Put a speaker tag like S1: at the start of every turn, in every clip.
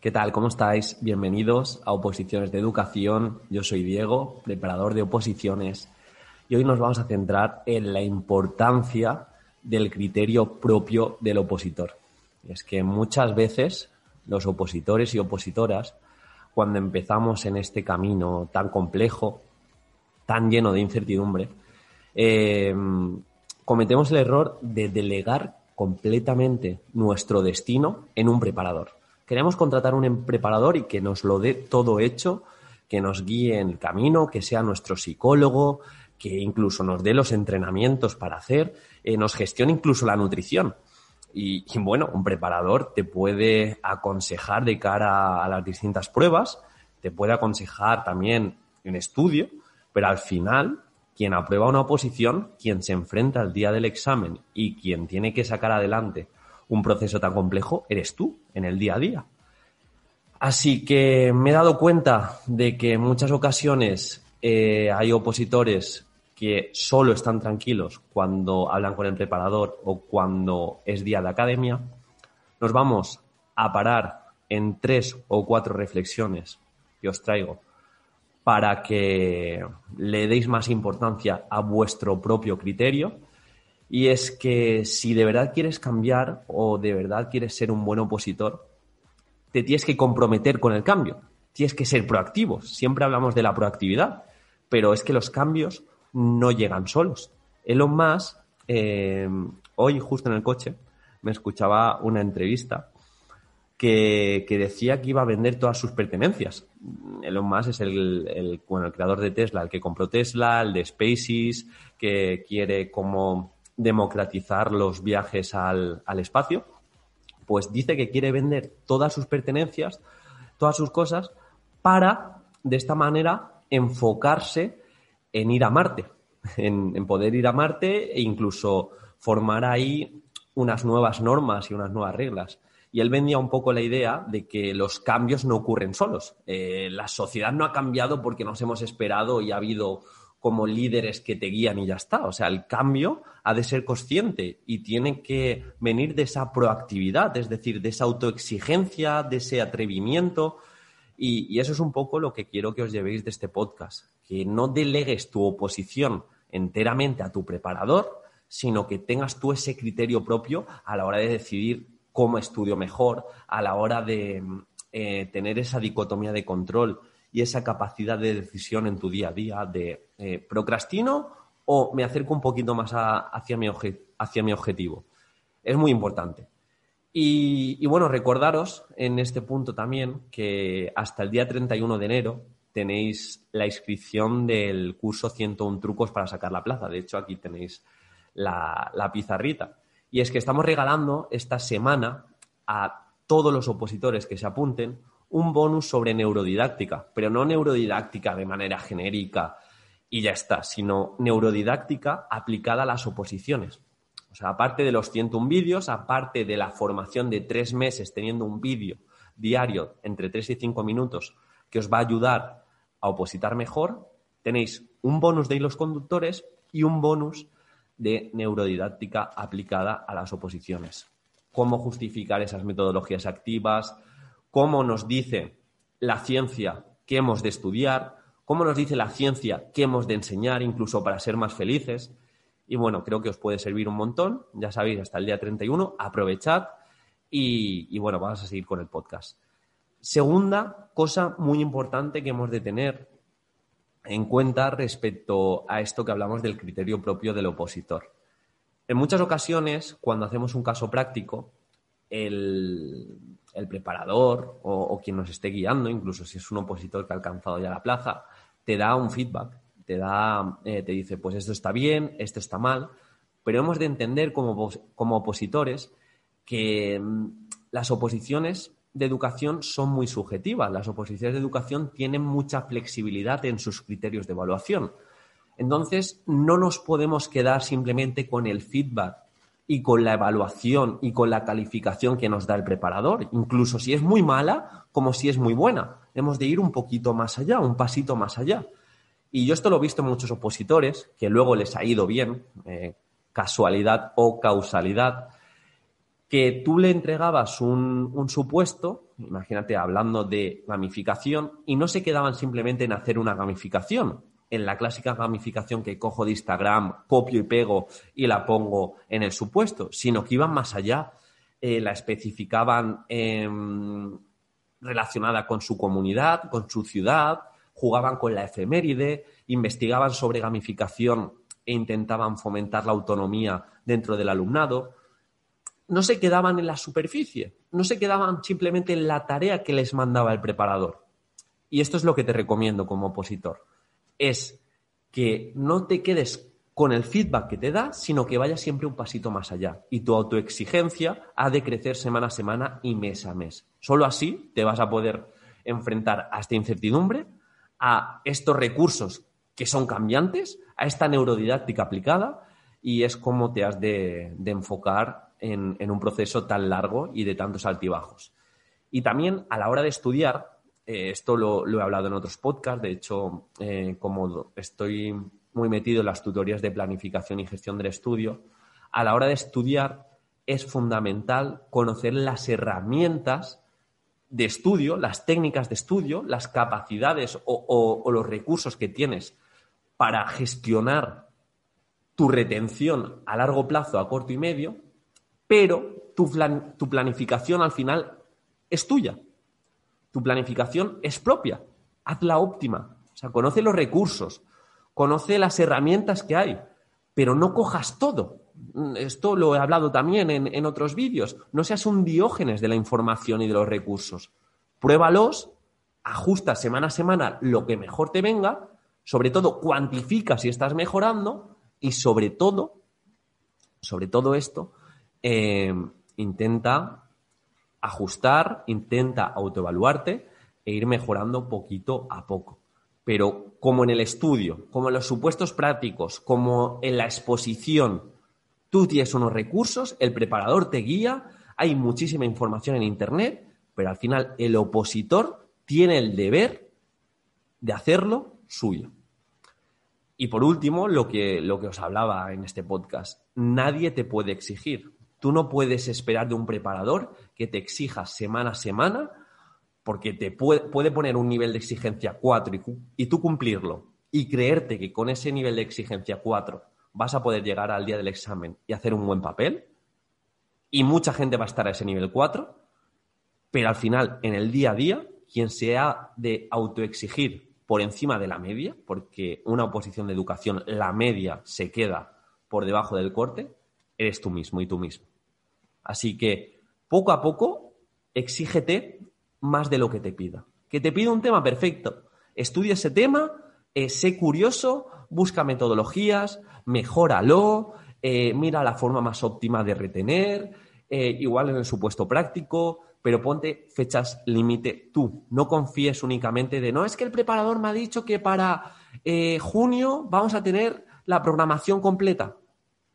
S1: ¿Qué tal? ¿Cómo estáis? Bienvenidos a Oposiciones de Educación. Yo soy Diego, preparador de oposiciones, y hoy nos vamos a centrar en la importancia del criterio propio del opositor. Es que muchas veces los opositores y opositoras, cuando empezamos en este camino tan complejo, tan lleno de incertidumbre, eh, cometemos el error de delegar completamente nuestro destino en un preparador. Queremos contratar un preparador y que nos lo dé todo hecho, que nos guíe en el camino, que sea nuestro psicólogo, que incluso nos dé los entrenamientos para hacer, eh, nos gestione incluso la nutrición. Y, bueno, un preparador te puede aconsejar de cara a las distintas pruebas, te puede aconsejar también en estudio, pero al final, quien aprueba una oposición, quien se enfrenta al día del examen y quien tiene que sacar adelante un proceso tan complejo eres tú en el día a día. Así que me he dado cuenta de que en muchas ocasiones eh, hay opositores que solo están tranquilos cuando hablan con el preparador o cuando es día de academia. Nos vamos a parar en tres o cuatro reflexiones que os traigo para que le deis más importancia a vuestro propio criterio y es que si de verdad quieres cambiar o de verdad quieres ser un buen opositor, te tienes que comprometer con el cambio. Tienes que ser proactivo. Siempre hablamos de la proactividad, pero es que los cambios no llegan solos. Elon Musk, eh, hoy justo en el coche, me escuchaba una entrevista que, decía que iba a vender todas sus pertenencias. Elon Musk es el, bueno, el creador de Tesla, el que compró Tesla, el de SpaceX, que quiere como democratizar los viajes al, espacio, pues dice que quiere vender todas sus pertenencias, todas sus cosas, para de esta manera enfocarse en ir a Marte, en, en, poder ir a Marte e incluso formar ahí unas nuevas normas y unas nuevas reglas. Y él vendía un poco la idea de que los cambios no ocurren solos. Eh, la sociedad no ha cambiado porque nos hemos esperado y ha habido como líderes que te guían y ya está. O sea, el cambio ha de ser consciente y tiene que venir de esa proactividad, es decir, de esa autoexigencia, de ese atrevimiento. Y, eso es un poco lo que quiero que os llevéis de este podcast, que no delegues tu oposición enteramente a tu preparador, sino que tengas tú ese criterio propio a la hora de decidir cómo estudio mejor, a la hora de eh, tener esa dicotomía de control y esa capacidad de decisión en tu día a día de eh, procrastino o me acerco un poquito más hacia, mi hacia mi objetivo. Es muy importante. Y, bueno, recordaros en este punto también que hasta el día 31 de enero tenéis la inscripción del curso 101 trucos para sacar la plaza. De hecho, aquí tenéis la, la pizarrita. Y es que estamos regalando esta semana a todos los opositores que se apunten un bonus sobre neurodidáctica, pero no neurodidáctica de manera genérica y ya está, sino neurodidáctica aplicada a las oposiciones. O sea, aparte de los 101 vídeos, aparte de la formación de tres meses teniendo un vídeo diario entre 3 y 5 minutos que os va a ayudar a opositar mejor, tenéis un bonus de hilos conductores y un bonus de neurodidáctica aplicada a las oposiciones. Cómo justificar esas metodologías activas, cómo nos dice la ciencia que hemos de estudiar, cómo nos dice la ciencia que hemos de enseñar, incluso para ser más felices. Y bueno, creo que os puede servir un montón. Ya sabéis, hasta el día 31, aprovechad y, y bueno, vamos a seguir con el podcast. Segunda cosa muy importante que hemos de tener en cuenta respecto a esto que hablamos del criterio propio del opositor. En muchas ocasiones, cuando hacemos un caso práctico, el, el preparador o, quien nos esté guiando, incluso si es un opositor que ha alcanzado ya la plaza, te da un feedback, te da, eh, te dice, pues esto está bien, esto está mal, pero hemos de entender como, como opositores que mm, las oposiciones de educación son muy subjetivas. Las oposiciones de educación tienen mucha flexibilidad en sus criterios de evaluación. Entonces, no nos podemos quedar simplemente con el feedback y con la evaluación y con la calificación que nos da el preparador, incluso si es muy mala como si es muy buena. Hemos de ir un poquito más allá, un pasito más allá. Y yo esto lo he visto en muchos opositores, que luego les ha ido bien, eh, casualidad o causalidad, que tú le entregabas un, supuesto, imagínate hablando de gamificación, y no se quedaban simplemente en hacer una gamificación, en la clásica gamificación que cojo de Instagram, copio y pego y la pongo en el supuesto, sino que iban más allá, eh, la especificaban relacionada con su comunidad, con su ciudad, jugaban con la efeméride, investigaban sobre gamificación e intentaban fomentar la autonomía dentro del alumnado. No se quedaban en la superficie, no se quedaban simplemente en la tarea que les mandaba el preparador. Y esto es lo que te recomiendo como opositor es que no te quedes con el feedback que te da, sino que vayas siempre un pasito más allá. Y tu autoexigencia ha de crecer semana a semana y mes a mes. Solo así te vas a poder enfrentar a esta incertidumbre, a estos recursos que son cambiantes, a esta neurodidáctica aplicada, y es como te has de, enfocar en, un proceso tan largo y de tantos altibajos. Y también a la hora de estudiar, eh, esto lo, he hablado en otros podcasts, de hecho, eh, como estoy muy metido en las tutorías de planificación y gestión del estudio, a la hora de estudiar es fundamental conocer las herramientas de estudio, las técnicas de estudio, las capacidades o, los recursos que tienes para gestionar tu retención a largo plazo, a corto y medio, pero tu planificación al final es tuya. Tu planificación es propia. Hazla óptima. O sea, conoce los recursos, conoce las herramientas que hay, pero no cojas todo. Esto lo he hablado también en, otros vídeos. No seas un diógenes de la información y de los recursos. Pruébalos, ajusta semana a semana lo que mejor te venga, sobre todo cuantifica si estás mejorando y sobre todo, sobre todo esto, eh, intenta ajustar, intenta autoevaluarte e ir mejorando poquito a poco. Pero como en el estudio, como en los supuestos prácticos, como en la exposición, tú tienes unos recursos, el preparador te guía, hay muchísima información en Internet, pero al final el opositor tiene el deber de hacerlo suyo. Y por último, lo que, lo que os hablaba en este podcast, nadie te puede exigir. Tú no puedes esperar de un preparador que te exija semana a semana porque te puede, poner un nivel de exigencia 4 y, y, tú cumplirlo y creerte que con ese nivel de exigencia 4 vas a poder llegar al día del examen y hacer un buen papel y mucha gente va a estar a ese nivel 4, pero al final en el día a día quien se ha de autoexigir por encima de la media, porque una oposición de educación, la media se queda por debajo del corte, eres tú mismo y tú mismo. Así que poco a poco exígete más de lo que te pida. Que te pida un tema perfecto. Estudia ese tema, eh, sé curioso, busca metodologías, mejóralo, eh, mira la forma más óptima de retener, eh, igual en el supuesto práctico, pero ponte fechas límite tú. No confíes únicamente de, no, es que el preparador me ha dicho que para junio vamos a tener la programación completa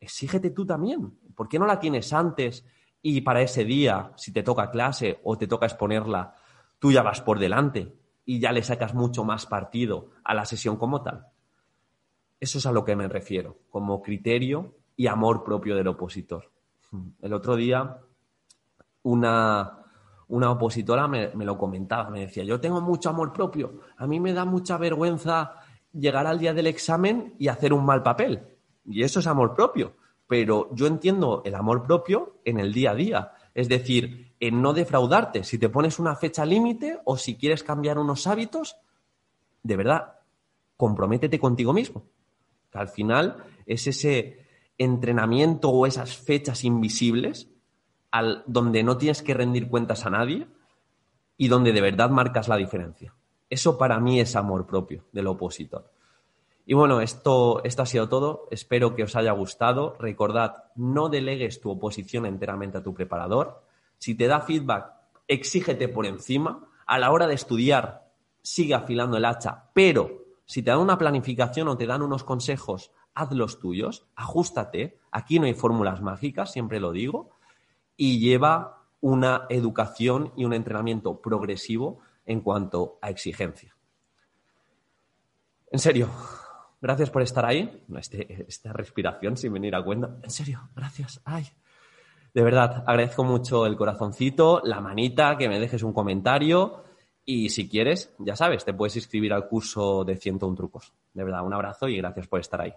S1: exígete tú también. ¿Por qué no la tienes antes y para ese día, si te toca clase o te toca exponerla, tú ya vas por delante y ya le sacas mucho más partido a la sesión como tal? Eso es a lo que me refiero, como criterio y amor propio del opositor. El otro día una, una opositora me, me, lo comentaba, me decía, yo tengo mucho amor propio, a mí me da mucha vergüenza llegar al día del examen y hacer un mal papel. Y eso es amor propio. Pero yo entiendo el amor propio en el día a día. Es decir, en no defraudarte. Si te pones una fecha límite o si quieres cambiar unos hábitos, de verdad, comprométete contigo mismo. Que al final es ese entrenamiento o esas fechas invisibles al, donde no tienes que rendir cuentas a nadie y donde de verdad marcas la diferencia. Eso para mí es amor propio del opositor. Y bueno, esto, ha sido todo. Espero que os haya gustado. Recordad, no delegues tu oposición enteramente a tu preparador. Si te da feedback, exígete por encima. A la hora de estudiar, sigue afilando el hacha, pero si te dan una planificación o te dan unos consejos, haz los tuyos, ajustate. Aquí no hay fórmulas mágicas, siempre lo digo. Y lleva una educación y un entrenamiento progresivo en cuanto a exigencia. En serio, gracias por estar ahí. Este, esta respiración sin venir a cuenta. En serio, gracias. Ay. De verdad, agradezco mucho el corazoncito, la manita, que me dejes un comentario. Y si quieres, ya sabes, te puedes inscribir al curso de 101 trucos. De verdad, un abrazo y gracias por estar ahí.